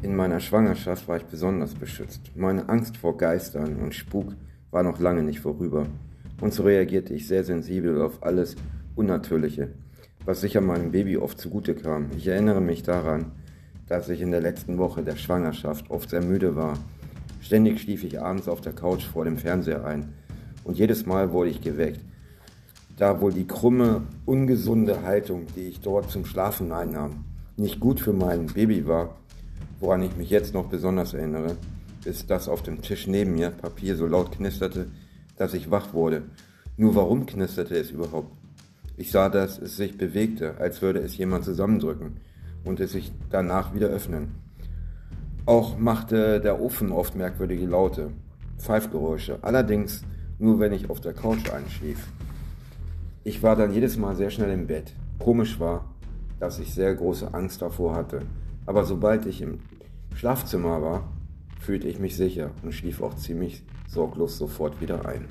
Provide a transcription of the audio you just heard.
In meiner Schwangerschaft war ich besonders beschützt. Meine Angst vor Geistern und Spuk war noch lange nicht vorüber. Und so reagierte ich sehr sensibel auf alles Unnatürliche, was sicher meinem Baby oft zugute kam. Ich erinnere mich daran, dass ich in der letzten Woche der Schwangerschaft oft sehr müde war. Ständig schlief ich abends auf der Couch vor dem Fernseher ein. Und jedes Mal wurde ich geweckt. Da wohl die krumme, ungesunde Haltung, die ich dort zum Schlafen einnahm, nicht gut für mein Baby war, Woran ich mich jetzt noch besonders erinnere, ist, dass auf dem Tisch neben mir Papier so laut knisterte, dass ich wach wurde. Nur warum knisterte es überhaupt? Ich sah, dass es sich bewegte, als würde es jemand zusammendrücken und es sich danach wieder öffnen. Auch machte der Ofen oft merkwürdige Laute, Pfeifgeräusche, allerdings nur wenn ich auf der Couch einschlief. Ich war dann jedes Mal sehr schnell im Bett. Komisch war, dass ich sehr große Angst davor hatte, aber sobald ich im Schlafzimmer war, fühlte ich mich sicher und schlief auch ziemlich sorglos sofort wieder ein.